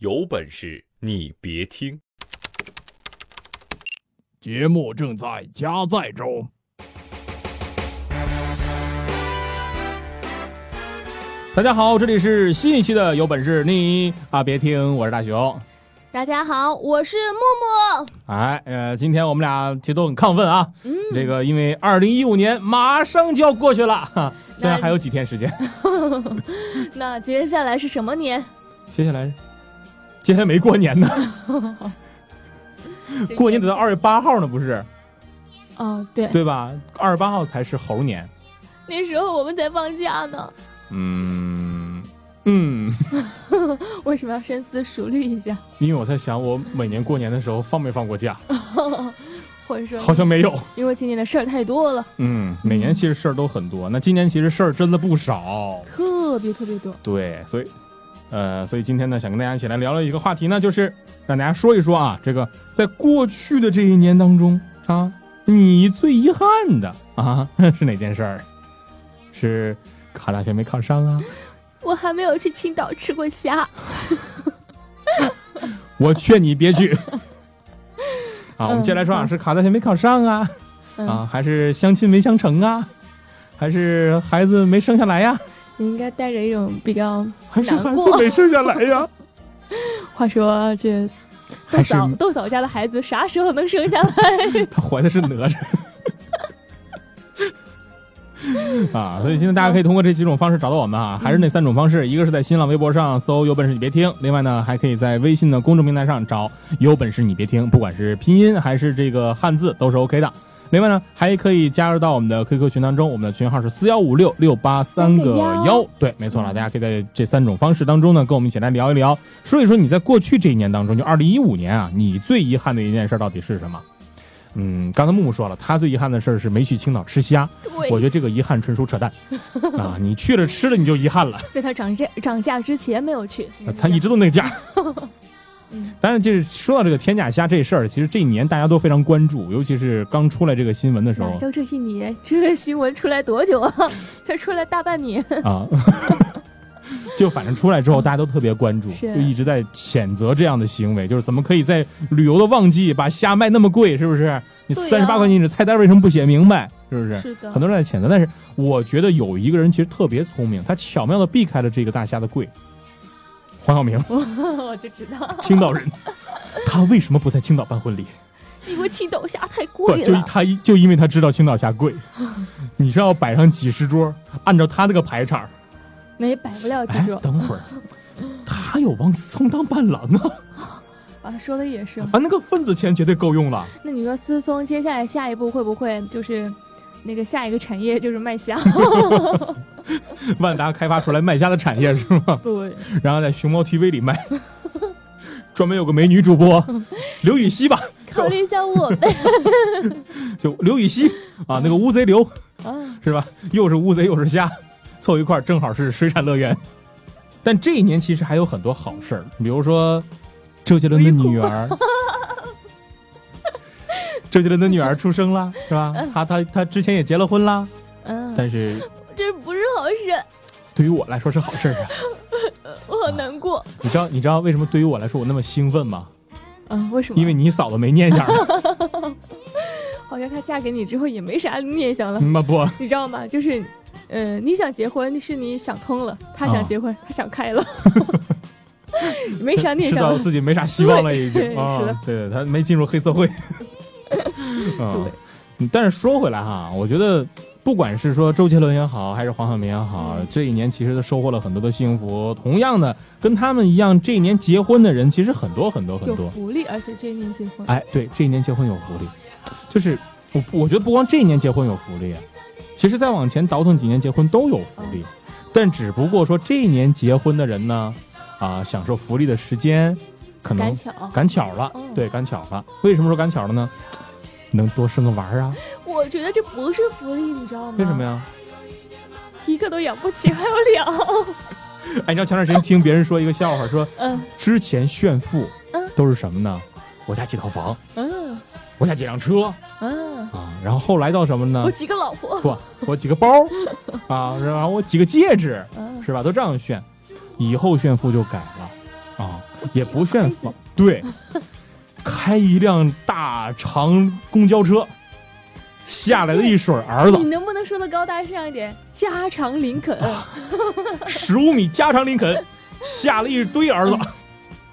有本事你别听！节目正在加载中。大家好，这里是新一期的《有本事你啊别听》，我是大熊。大家好，我是默默。哎，呃，今天我们俩其实都很亢奋啊。嗯，这个因为二零一五年马上就要过去了，哈，虽然还有几天时间。那接下来是什么年？接下来，接下来没过年呢，过年得到二月八号呢，不是？哦，对，对吧？二十八号才是猴年。那时候我们才放假呢。嗯嗯，为什么要深思熟虑一下？因为我在想，我每年过年的时候放没放过假？或者说，好像没有。因为今年的事儿太多了，嗯，每年其实事儿都很多，那今年其实事儿真的不少。特别特别多。对，所以，呃，所以今天呢，想跟大家一起来聊聊一个话题呢，就是让大家说一说啊，这个在过去的这一年当中啊，你最遗憾的啊是哪件事儿？是考大学没考上啊？我还没有去青岛吃过虾。我劝你别去。啊，我们接下来说啊，是考大学没考上啊，嗯、啊，还是相亲没相成啊，还是孩子没生下来呀？你应该带着一种比较还是孩难过子没生下来呀？话说这豆嫂豆嫂家的孩子啥时候能生下来？他怀的是哪吒。啊，所以现在大家可以通过这几种方式找到我们啊，还是那三种方式，一个是在新浪微博上搜“有本事你别听”，另外呢，还可以在微信的公众平台上找“有本事你别听”，不管是拼音还是这个汉字都是 OK 的。另外呢，还可以加入到我们的 QQ 群当中，我们的群号是四幺五六六八三个幺。对，没错了，大家可以在这三种方式当中呢，跟我们一起来聊一聊，说一说你在过去这一年当中，就二零一五年啊，你最遗憾的一件事到底是什么？嗯，刚才木木说了，他最遗憾的事儿是没去青岛吃虾。对我觉，得这个遗憾纯属扯淡 啊！你去了吃了你就遗憾了，在它涨价涨价之前没有去。他一直都那个价。嗯当然，就是说到这个天价虾这事儿，其实这一年大家都非常关注，尤其是刚出来这个新闻的时候哪叫这一年？这个新闻出来多久啊？才出来大半年。啊。就反正出来之后，大家都特别关注，是就一直在谴责这样的行为，就是怎么可以在旅游的旺季把虾卖那么贵，是不是？你三十八块钱一只菜单为什么不写明白？是不是？是的，很多人在谴责，但是我觉得有一个人其实特别聪明，他巧妙的避开了这个大虾的贵。黄晓明，我就知道，青岛人，他为什么不在青岛办婚礼？因为青岛虾太，贵了。就他就因为他知道青岛虾贵，你是要摆上几十桌，按照他那个排场，那也摆不了几哎，桌。等会儿，他有王思聪当伴郎啊，啊，说的也是。啊，那个份子钱绝对够用了。那你说思聪接下来下一步会不会就是那个下一个产业就是卖虾？万达开发出来卖虾的产业是吗？对，然后在熊猫 TV 里卖，专门有个美女主播 刘禹锡吧，考虑一下我呗。就刘禹锡啊，那个乌贼刘。啊，是吧？又是乌贼又是虾，凑一块儿正好是水产乐园。但这一年其实还有很多好事儿，比如说周杰伦的女儿，周杰伦的女儿出生了，是吧？他他他之前也结了婚啦，嗯，但是 这不是好事，对于我来说是好事啊。我好难过。你知道你知道为什么对于我来说我那么兴奋吗？嗯，为什么？因为你嫂子没念想儿，好像她嫁给你之后也没啥念想了，那不你知道吗？就是，呃，你想结婚是你想通了，她啊想结婚，她想开了，没啥念想知道。自己没啥希望了，已经啊是的，对，他没进入黑社会。嗯但是说回来哈，我觉得不管是说周杰伦也好，还是黄晓明也好，嗯这一年其实都收获了很多的幸福。同样的，跟他们一样，这一年结婚的人其实很多很多很多。有福利，而且这一年结婚，哎，对，这一年结婚有福利，就是我我觉得不光这一年结婚有福利，其实再往前倒腾几年结婚都有福利，但只不过说这一年结婚的人呢，啊，享受福利的时间可能赶巧。赶巧了，哦对，赶巧了。为什么说赶巧了呢？能多生个娃儿啊？我觉得这不是福利，你知道吗？为什么？呀？一个都养不起，还有俩。哎，你知道前段时间听别人说一个笑话，说嗯之前炫富嗯都是什么呢？我家几套房，嗯我家几辆车嗯，啊，然后后来到什么呢我？几个老婆。不，我几个包 啊，然后我几个戒指，嗯，是吧？都这样炫，以后炫富就改了啊，也不炫富，对，开一辆大长公交车，下来的一水儿子 你，能不能说的高大上一点？加长林肯，十五米加长林肯，下了一堆儿子。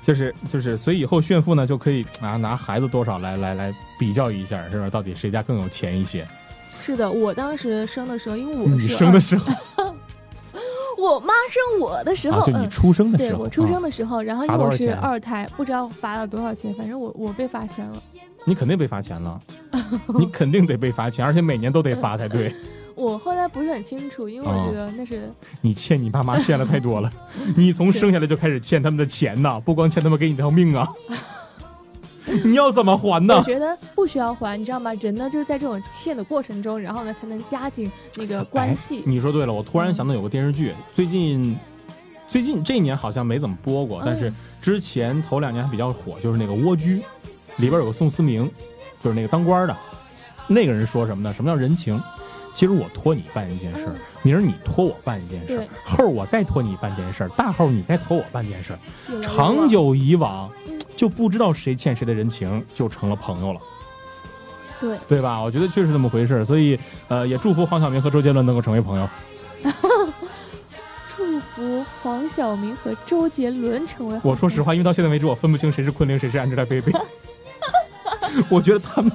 就是就是，所以以后炫富呢，就可以啊拿孩子多少来来来比较一下，是吧？到底谁家更有钱一些？是的，我当时生的时候，因为我你生的时候二 我妈生我的时候，啊，就你嗯，出生的时候，对我出生啊的时候，然后因为我是二胎，不知道罚了多少钱，反正我我被罚钱了。你肯定被罚钱了，你肯定得被罚钱，而且每年都得罚才对。我后来不是很清楚，因为哦我觉得那是你欠你爸妈欠了太多了，你从生下来就开始欠他们的钱呐，不光欠他们给你条命啊，你要怎么还呢我？觉得不需要还，你知道吗？人呢就是在这种欠的过程中，然后呢才能加紧那个关系。你说对了，我突然想到有个电视剧，最近最近这一年好像没怎么播过，但是嗯之前头两年还比较火，就是那个《蜗居》，里边有个宋思明，就是那个当官的，那个人说什么呢？什么叫人情？其实我托你办一件事明儿你托我办一件事儿，后儿我再托你办件事儿，大后儿你再托我办件事长久以往嗯，就不知道谁欠谁的人情，就成了朋友了，对，对吧？我觉得确实这么回事，所以呃，也祝福黄晓明和周杰伦能够成为朋友。祝福黄晓明和周杰伦成为我说实话，因为到现在为止，我分不清谁是昆凌，谁是 Angelababy。我觉得他们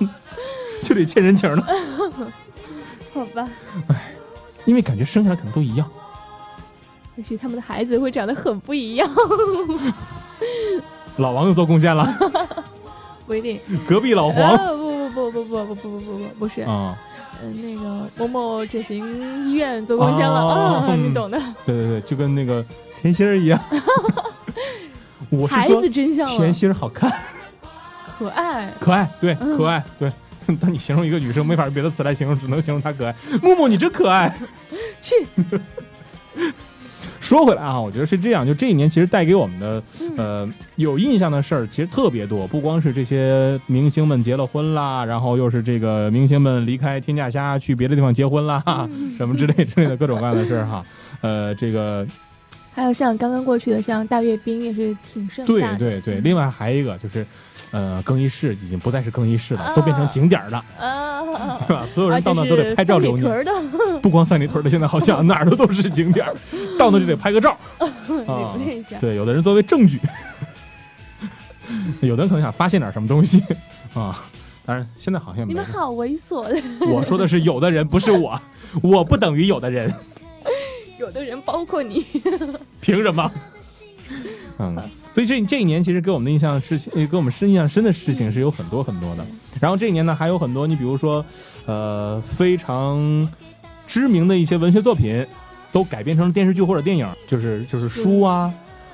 就得欠人情了，好吧？因为感觉生下来可能都一样。也许他们的孩子会长得很不一样，老王又做贡献了，不一定。隔壁老黄呃不不不不不不不不不不不是，啊，嗯，那个某某整形医院做贡献了哦啊，嗯你懂的。对对对，就跟那个甜心儿一样。我是孩说子真相甜，心儿好看，可爱。可爱，对，嗯可爱，对。当你形容一个女生，没法用别的词来形容，只能形容她可爱。木木，你真可爱。去，说回来啊，我觉得是这样，就这一年其实带给我们的嗯，呃，有印象的事儿其实特别多，不光是这些明星们结了婚啦，然后又是这个明星们离开天价虾去别的地方结婚啦，嗯。什么之类之类的各种各样的事儿哈。呃，这个还有像刚刚过去的，像大阅兵也是挺盛对大的。对对，另外还有一个就是，呃，更衣室已经不再是更衣室了，啊。都变成景点儿了，啊，是吧？所有人到那都得拍照留念，不光三里屯的，现在好像哪儿的都是景点儿，到那就得拍个照。对，有的人作为证据，有的人可能想发现点什么东西啊。当然，现在好像。你们好猥琐的，我说的是有的人，不是我，我不等于有的人，有的人包括你。凭什么？嗯，所以这这一年其实给我们的印象事情，呃给我们深印象深的事情是有很多很多的。然后这一年呢，还有很多，你比如说，呃，非常知名的一些文学作品，都改编成了电视剧或者电影，就是就是书啊，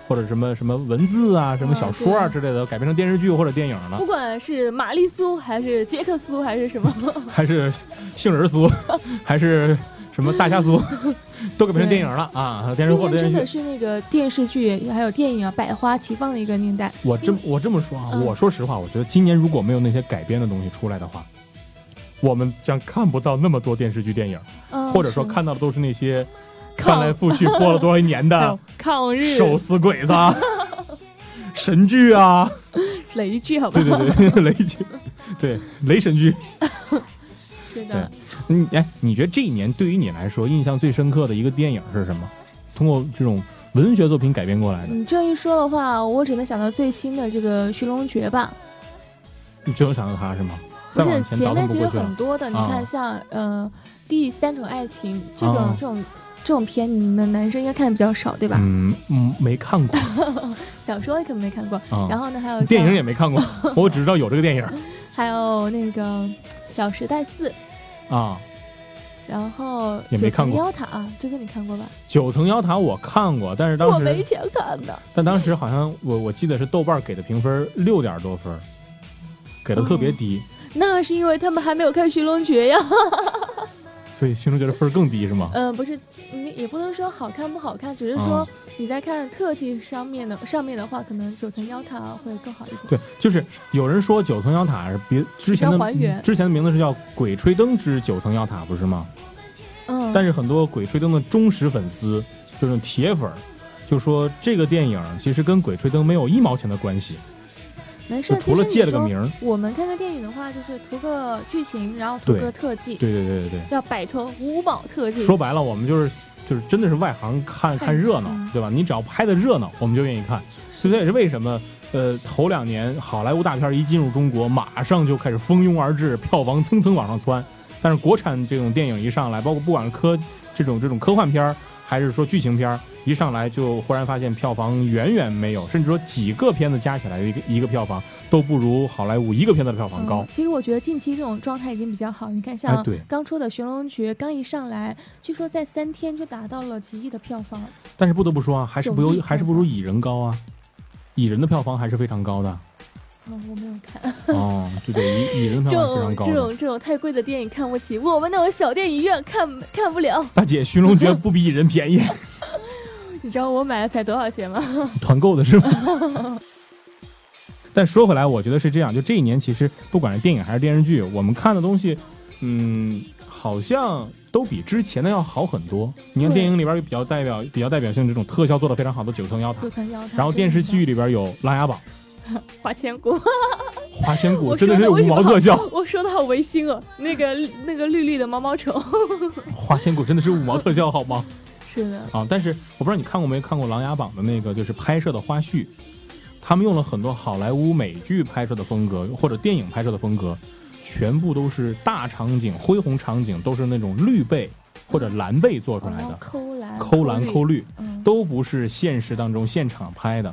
或者什么什么文字啊，什么小说啊之类的，改编成电视剧或者电影了不，管是玛丽苏还是杰克苏还是什么，还是杏仁酥，还是什么大家族，都改编成电影了啊，电视今年真的。是那个电视剧还有电影啊百花齐放的一个年代。我这么我这么说啊，嗯我说实话，我觉得今年如果没有那些改编的东西出来的话，我们将看不到那么多电视剧、电影，嗯，或者说看到的都是那些翻来覆去播了多少年的 抗日手撕鬼子啊、神剧啊，雷剧，好吧对好？对对，雷剧，对雷神剧。是的，嗯，哎，你觉得这一年对于你来说印象最深刻的一个电影是什么？通过这种文学作品改编过来的，你这一说的话，我只能想到最新的这个《寻龙诀》吧。你只能想到它是吗？不是前面其实。很多的，你啊看像呃第三种爱情这种啊这种这种片，你们男生应该看的比较少，对吧？嗯嗯，没看过 小说可能没看过。啊。然后呢，还有电影也没看过，我只知道有这个电影 还有那个《小时代四》，啊。然后也没看过妖塔啊，这个你看过吧？九层妖塔我看过，但是当时我没钱看的。但当时好像我我记得是豆瓣给的评分六点多分，给的特别低，那是因为他们还没有看《寻龙诀》呀。所以《心中觉得分更低是吗？嗯、不是，你也不能说好看不好看，只是说啊你在看特技上面的上面的话，可能九层妖塔会更好一点。对，就是有人说九层妖塔是别之前的还原之前的名字是叫《鬼吹灯之九层妖塔》，不是吗？嗯，但是很多鬼吹灯的忠实粉丝，就是铁粉，就说这个电影其实跟《鬼吹灯》没有一毛钱的关系，没事，除了借了个名儿。我们看看电影的话，就是图个剧情，然后图个特技，对对对对对。要摆脱五宝特技。说白了，我们就是就是真的是外行看看看热闹嗯，对吧？你只要拍的热闹，我们就愿意看。所以这也是为什么，呃，头两年好莱坞大片一进入中国，马上就开始蜂拥而至，票房蹭蹭往上窜。但是国产这种电影一上来，包括不管是科这种这种科幻片儿，还是说剧情片儿，一上来就忽然发现票房远远没有，甚至说几个片子加起来的一个一个票房都不如好莱坞一个片子的票房高嗯。其实我觉得近期这种状态已经比较好。你看，哎像刚出的《寻龙诀》，刚一上来，据说在三天就达到了几亿的票房。但是不得不说啊，还是不如还是不如蚁人高啊，蚁人的票房还是非常高的。嗯，我没有看 哦，对对，蚁蚁人票房非常高这种这种太贵的电影看不起，我们那种小电影院看看不了。大姐，《寻龙诀》不比蚁人便宜，你知道我买的才多少钱吗？团购的是吗？但说回来，我觉得是这样，就这一年，其实不管是电影还是电视剧，我们看的东西，嗯，好像都比之前的要好很多。你看电影里边有比较代表、比较代表性这种特效做的非常好的《九层妖塔九》，层妖塔。然后电视剧里边有《琅琊榜》花千骨，《花千骨》，真的是五毛特效，我说的好违心哦。那个那个绿绿的毛毛虫。《花千骨》真的是五毛特效，好吗？是的，啊，但是我不知道你看过没看过《琅琊榜》的那个，就是拍摄的花絮，他们用了很多好莱坞美剧拍摄的风格，或者电影拍摄的风格，全部都是大场景、恢宏场景，都是那种绿背或者蓝背做出来哦的，抠蓝抠蓝抠绿，都不是现实当中现场拍的。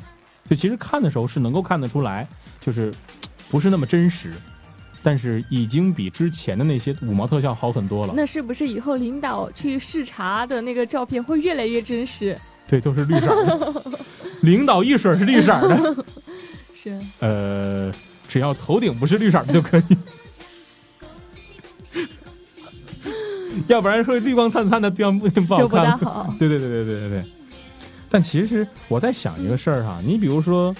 就其实看的时候是能够看得出来，就是不是那么真实，但是已经比之前的那些五毛特效好很多了。那是不是以后领导去视察的那个照片会越来越真实？对，都是绿色儿的，领导一水儿是绿色的。是，呃，只要头顶不是绿色的就可以，要不然会绿光灿灿的，这样不不好就不大看。好。对对对对对对对。但其实我在想一个事儿哈，你比如说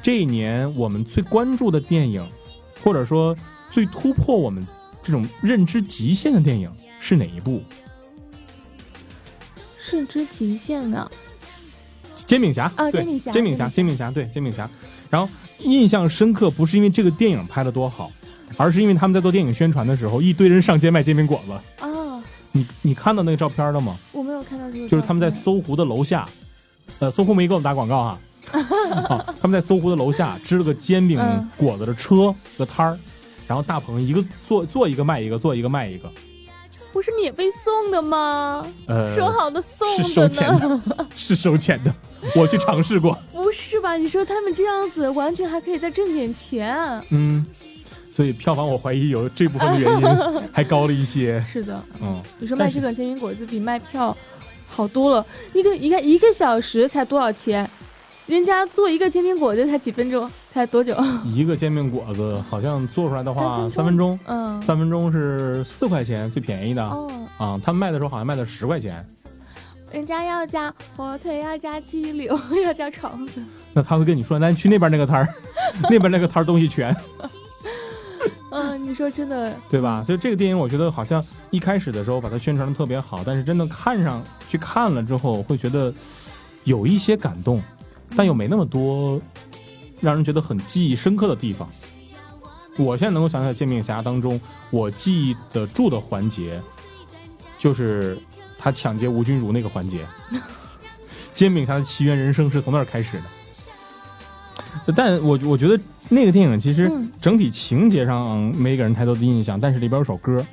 这一年我们最关注的电影，或者说最突破我们这种认知极限的电影是哪一部？是之极限啊！煎饼侠啊煎饼侠煎饼侠，煎煎饼侠，对，煎饼侠。然后印象深刻，不是因为这个电影拍的多好，而是因为他们在做电影宣传的时候，一堆人上街卖煎饼果子。啊，你你看到那个照片了吗？我没有看到这个，就是他们在搜狐的楼下，呃，搜狐没给我们打广告哈。啊，他们在搜狐的楼下支了个煎饼嗯果子的车个摊儿，然后大鹏一个做做一个卖一个，做一个卖一个。不是免费送的吗？呃，说好的送是收钱？的，是收钱的，我去尝试过。不是吧？你说他们这样子，完全还可以再挣点钱。嗯，所以票房我怀疑有这部分的原因 还高了一些。是的，嗯，你说卖这个煎饼果子比卖票好多了，一个一个一个小时才多少钱？人家做一个煎饼果子才几分钟，才多久？一个煎饼果子好像做出来的话三三分钟，嗯，三分钟是四块钱最便宜的嗯，啊。他们卖的时候好像卖的十块钱，人家要加火腿，要加鸡柳，要加肠子。那他会跟你说，那你去那边那个摊儿，那边那个摊儿东西全，嗯，你说真的，对吧？所以这个电影我觉得好像一开始的时候把它宣传的特别好，但是真的看上去看了之后，会觉得有一些感动，但又没那么多让人觉得很记忆深刻的地方。我现在能够想起来《煎饼侠》当中，我记忆得住的环节，就是他抢劫吴君如那个环节。煎饼侠的奇缘人生是从那儿开始的。但我我觉得那个电影其实嗯整体情节上没给人太多的印象，但是里边有首歌，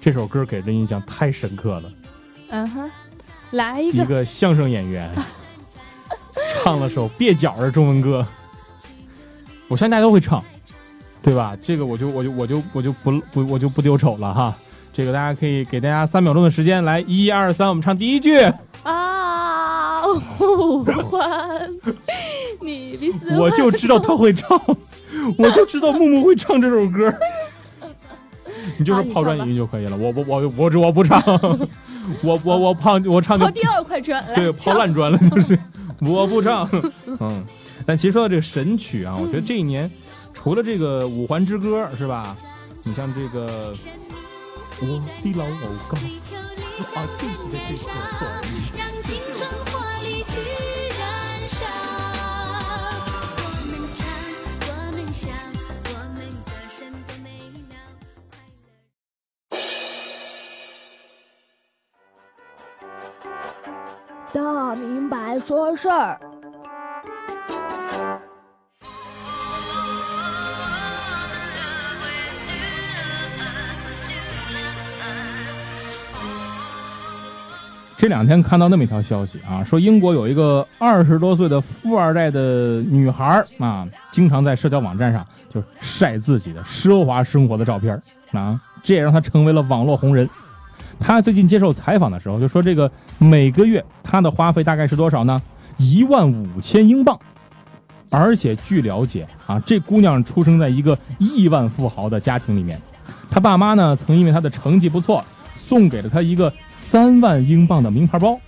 这首歌给人的印象太深刻了。嗯哼，来一一个，个相声演员唱了首蹩脚的中文歌，我相信大家都会唱，对吧？这个我就我就我就我就不不我就不丢丑了哈。这个大家可以给大家三秒钟的时间，来一二三，我们唱第一句。啊，呼唤你比死我就知道他会唱，我就知道木木会唱这首歌。你就是抛砖引玉就可以了，我不我我我不唱，我我我胖我唱就抛第二块砖，来。对，抛烂砖了，就是。我不唱。嗯，但其实说到这个神曲啊，我觉得这一年除了这个《五环之歌》是吧？你像这个我的老狗啊，这个这个说事儿。这两天看到那么一条消息啊，说英国有一个二十多岁的富二代的女孩啊，经常在社交网站上就晒自己的奢华生活的照片啊，这也让她成为了网络红人。她最近接受采访的时候就说，这个每个月她的花费大概是多少呢？一万五千英镑。而且据了解啊，这姑娘出生在一个亿万富豪的家庭里面，她爸妈呢曾因为她的成绩不错，送给了她一个。三万英镑的名牌包，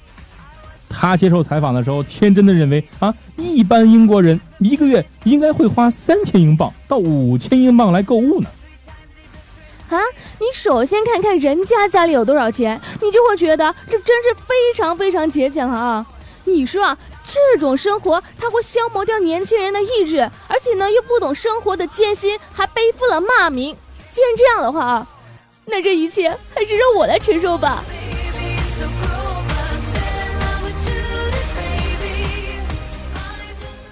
他接受采访的时候，天真的认为啊，一般英国人一个月应该会花三千英镑到五千英镑来购物呢。啊，你首先看看人家家里有多少钱，你就会觉得这真是非常非常节俭了啊！你说啊，这种生活它会消磨掉年轻人的意志，而且呢又不懂生活的艰辛，还背负了骂名。既然这样的话啊，那这一切还是让我来承受吧。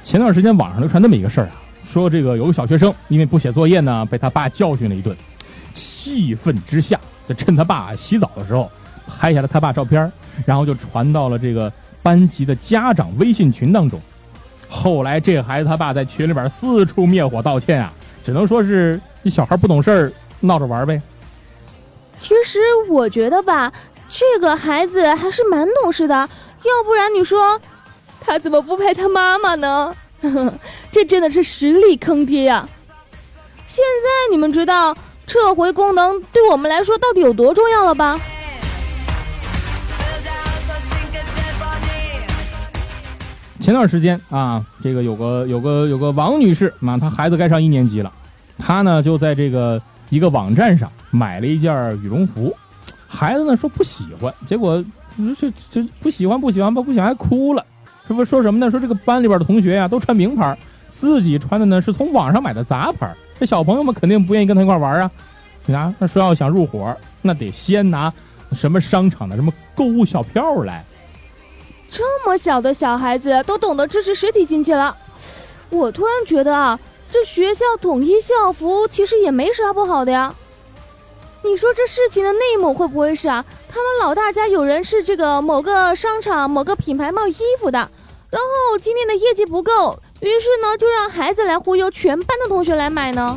前段时间网上流传那么一个事儿啊，说这个有个小学生因为不写作业呢，被他爸教训了一顿，气愤之下，就趁他爸洗澡的时候，拍下了他爸照片，然后就传到了这个班级的家长微信群当中。后来这孩子他爸在群里边四处灭火道歉啊，只能说是一小孩不懂事儿，闹着玩呗。其实我觉得吧，这个孩子还是蛮懂事的，要不然你说他怎么不拍他妈妈呢？这真的是实力坑爹呀！现在你们知道撤回功能对我们来说到底有多重要了吧？前段时间啊，这个有个有个有个王女士嘛，她孩子该上一年级了，她呢就在这个一个网站上买了一件羽绒服，孩子呢说不喜欢，结果这这不喜欢不喜欢吧，不喜欢还哭了。这不说什么呢？说这个班里边的同学呀，都穿名牌，自己穿的呢是从网上买的杂牌。这小朋友们肯定不愿意跟他一块玩啊。你看，他说要想入伙，那得先拿什么商场的什么购物小票来。这么小的小孩子都懂得支持实体经济了，我突然觉得啊，这学校统一校服其实也没啥不好的呀。你说这事情的内幕会不会是啊？他们老大家有人是这个某个商场某个品牌卖衣服的，然后今天的业绩不够，于是呢就让孩子来忽悠全班的同学来买呢。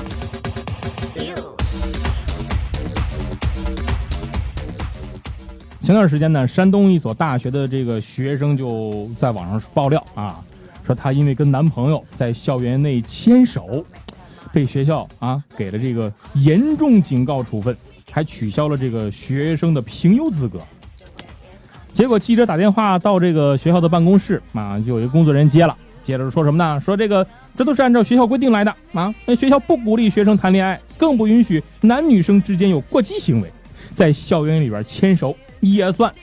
前段时间呢，山东一所大学的这个学生就在网上爆料啊，说她因为跟男朋友在校园内牵手，被学校啊给了这个严重警告处分。还取消了这个学生的评优资格。结果记者打电话到这个学校的办公室啊，就有一个工作人员接了，接着说什么呢？说这个这都是按照学校规定来的啊，那学校不鼓励学生谈恋爱，更不允许男女生之间有过激行为，在校园里边牵手也算。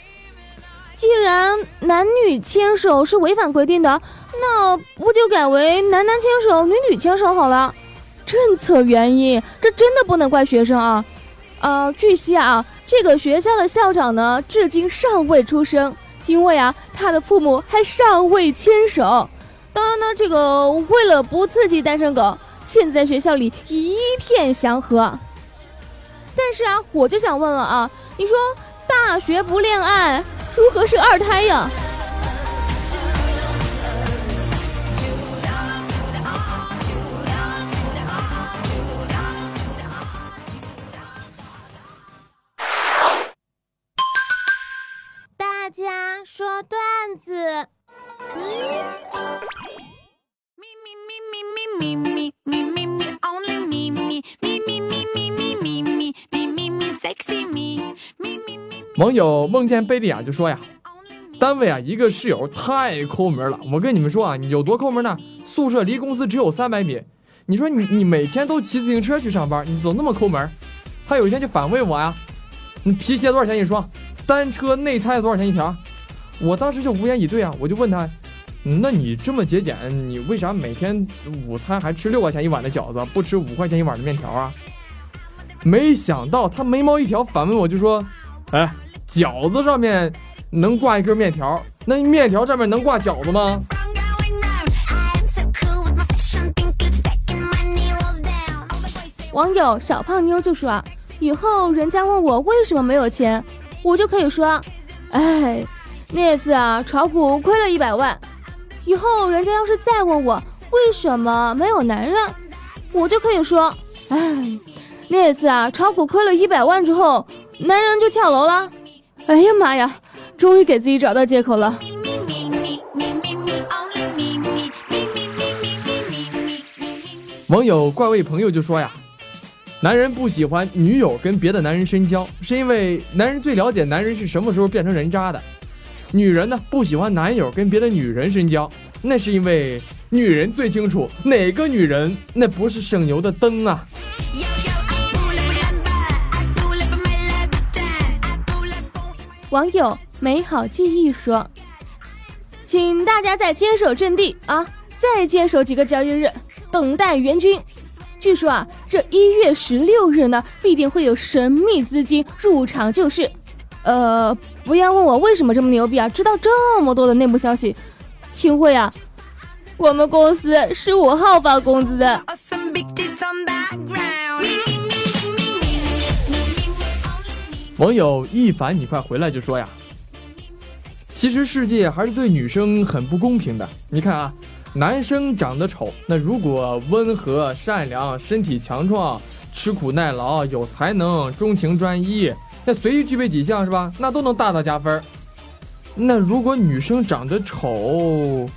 既然男女牵手是违反规定的，那不就改为男男牵手、女女牵手好了？政策原因，这真的不能怪学生啊。呃，据悉啊，这个学校的校长呢，至今尚未出生，因为啊，他的父母还尚未牵手。当然呢，这个为了不刺激单身狗，现在学校里一片祥和。但是啊，我就想问了啊，你说大学不恋爱，如何生二胎呀？网友梦见贝利亚就说呀：“单位啊，一个室友太抠门了。我跟你们说啊，有多抠门呢？宿舍离公司只有三百米。你说你你每天都骑自行车去上班，你怎么那么抠门？他有一天就反问我呀：你皮鞋多少钱一双？单车内胎多少钱一条？”我当时就无言以对啊，我就问他，那你这么节俭，你为啥每天午餐还吃六块钱一碗的饺子，不吃五块钱一碗的面条啊？没想到他眉毛一挑，反问我就说，哎，饺子上面能挂一根面条，那面条上面能挂饺子吗？网友小胖妞就说，以后人家问我为什么没有钱，我就可以说，哎，那次啊炒股亏了一百万。以后人家要是再问我为什么没有男人，我就可以说，哎，那次啊炒股亏了一百万之后，男人就跳楼了。哎呀妈呀，终于给自己找到借口了。网友怪味朋友就说呀。男人不喜欢女友跟别的男人深交，是因为男人最了解男人是什么时候变成人渣的。女人呢不喜欢男友跟别的女人深交，那是因为女人最清楚哪个女人那不是省油的灯啊。网友美好记忆说：“请大家再坚守阵地啊，再坚守几个交易日，等待援军。”据说啊，这一月十六日呢，必定会有神秘资金入场救市。呃，不要问我为什么这么牛逼啊，知道这么多的内部消息。幸会啊，我们公司十五号发工资的。网友一凡，你快回来就说呀，其实世界还是对女生很不公平的。你看啊。男生长得丑，那如果温和、善良、身体强壮、吃苦耐劳、有才能、钟情专一，那随意具备几项是吧？那都能大大加分。那如果女生长得丑，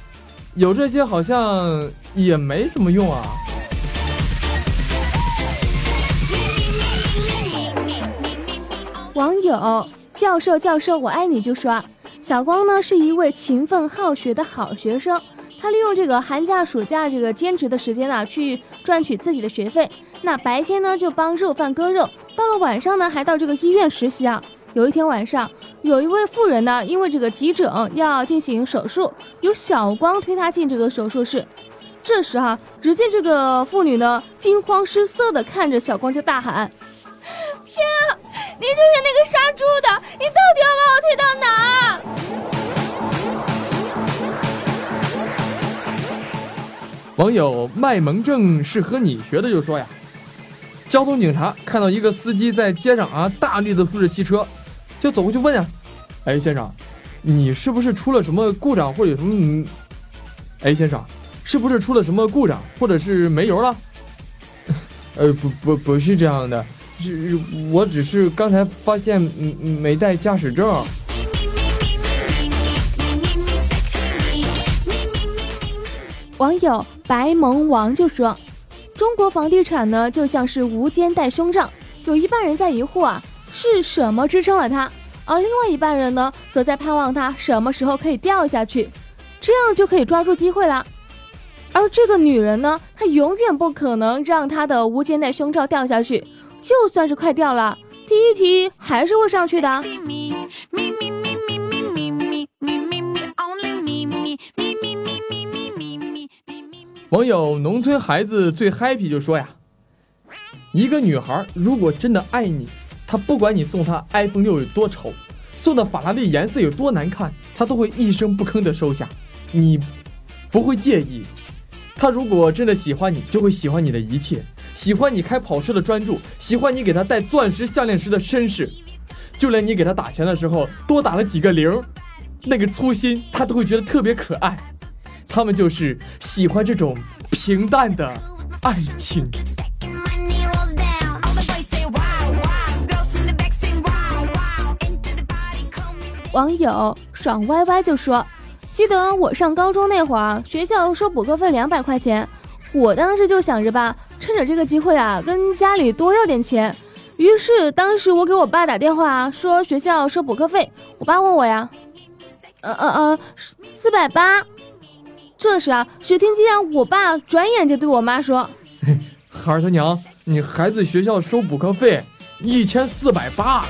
有这些好像也没什么用啊。友教授教授我爱你就说，小光呢是一位勤奋好学的好学生。他利用这个寒假、暑假这个兼职的时间呢，去赚取自己的学费。那白天呢，就帮肉贩割肉；到了晚上呢，还到这个医院实习啊。有一天晚上，有一位妇人呢，因为这个急诊要进行手术，由小光推她进这个手术室。这时哈，只见这个妇女呢，惊慌失色的看着小光，就大喊：“ 天啊，你就是那个杀猪的！你到底要把我推到哪儿？”网友卖萌症是和你学的，就说呀，交通警察看到一个司机在街上啊大力的推着汽车，就走过去问呀，哎先生，你是不是出了什么故障或者有什么？哎先生，是不是出了什么故障或者是没油了？呃不不不是这样的，是我只是刚才发现没带驾驶证。网友白萌王就说：“中国房地产呢，就像是无肩带胸罩，有一半人在疑惑啊，是什么支撑了它，而另外一半人呢，则在盼望它什么时候可以掉下去，这样就可以抓住机会了。而这个女人呢，她永远不可能让她的无肩带胸罩掉下去，就算是快掉了，提一提还是会上去的。”网友农村孩子最 happy 就说呀，一个女孩如果真的爱你，她不管你送她 iPhone 六有多丑，送的法拉利颜色有多难看，她都会一声不吭的收下，你不会介意。她如果真的喜欢你，就会喜欢你的一切，喜欢你开跑车的专注，喜欢你给他戴钻石项链时的绅士，就连你给他打钱的时候多打了几个零，那个粗心，他都会觉得特别可爱。他们就是喜欢这种平淡的爱情。网友爽歪歪就说：“记得我上高中那会儿，学校收补课费两百块钱，我当时就想着吧，趁着这个机会啊，跟家里多要点钱。于是当时我给我爸打电话说学校收补课费，我爸问我呀，呃呃呃，四百八。”这时啊，只听见我爸转眼就对我妈说：“孩儿他娘，你孩子学校收补课费一千四百八。”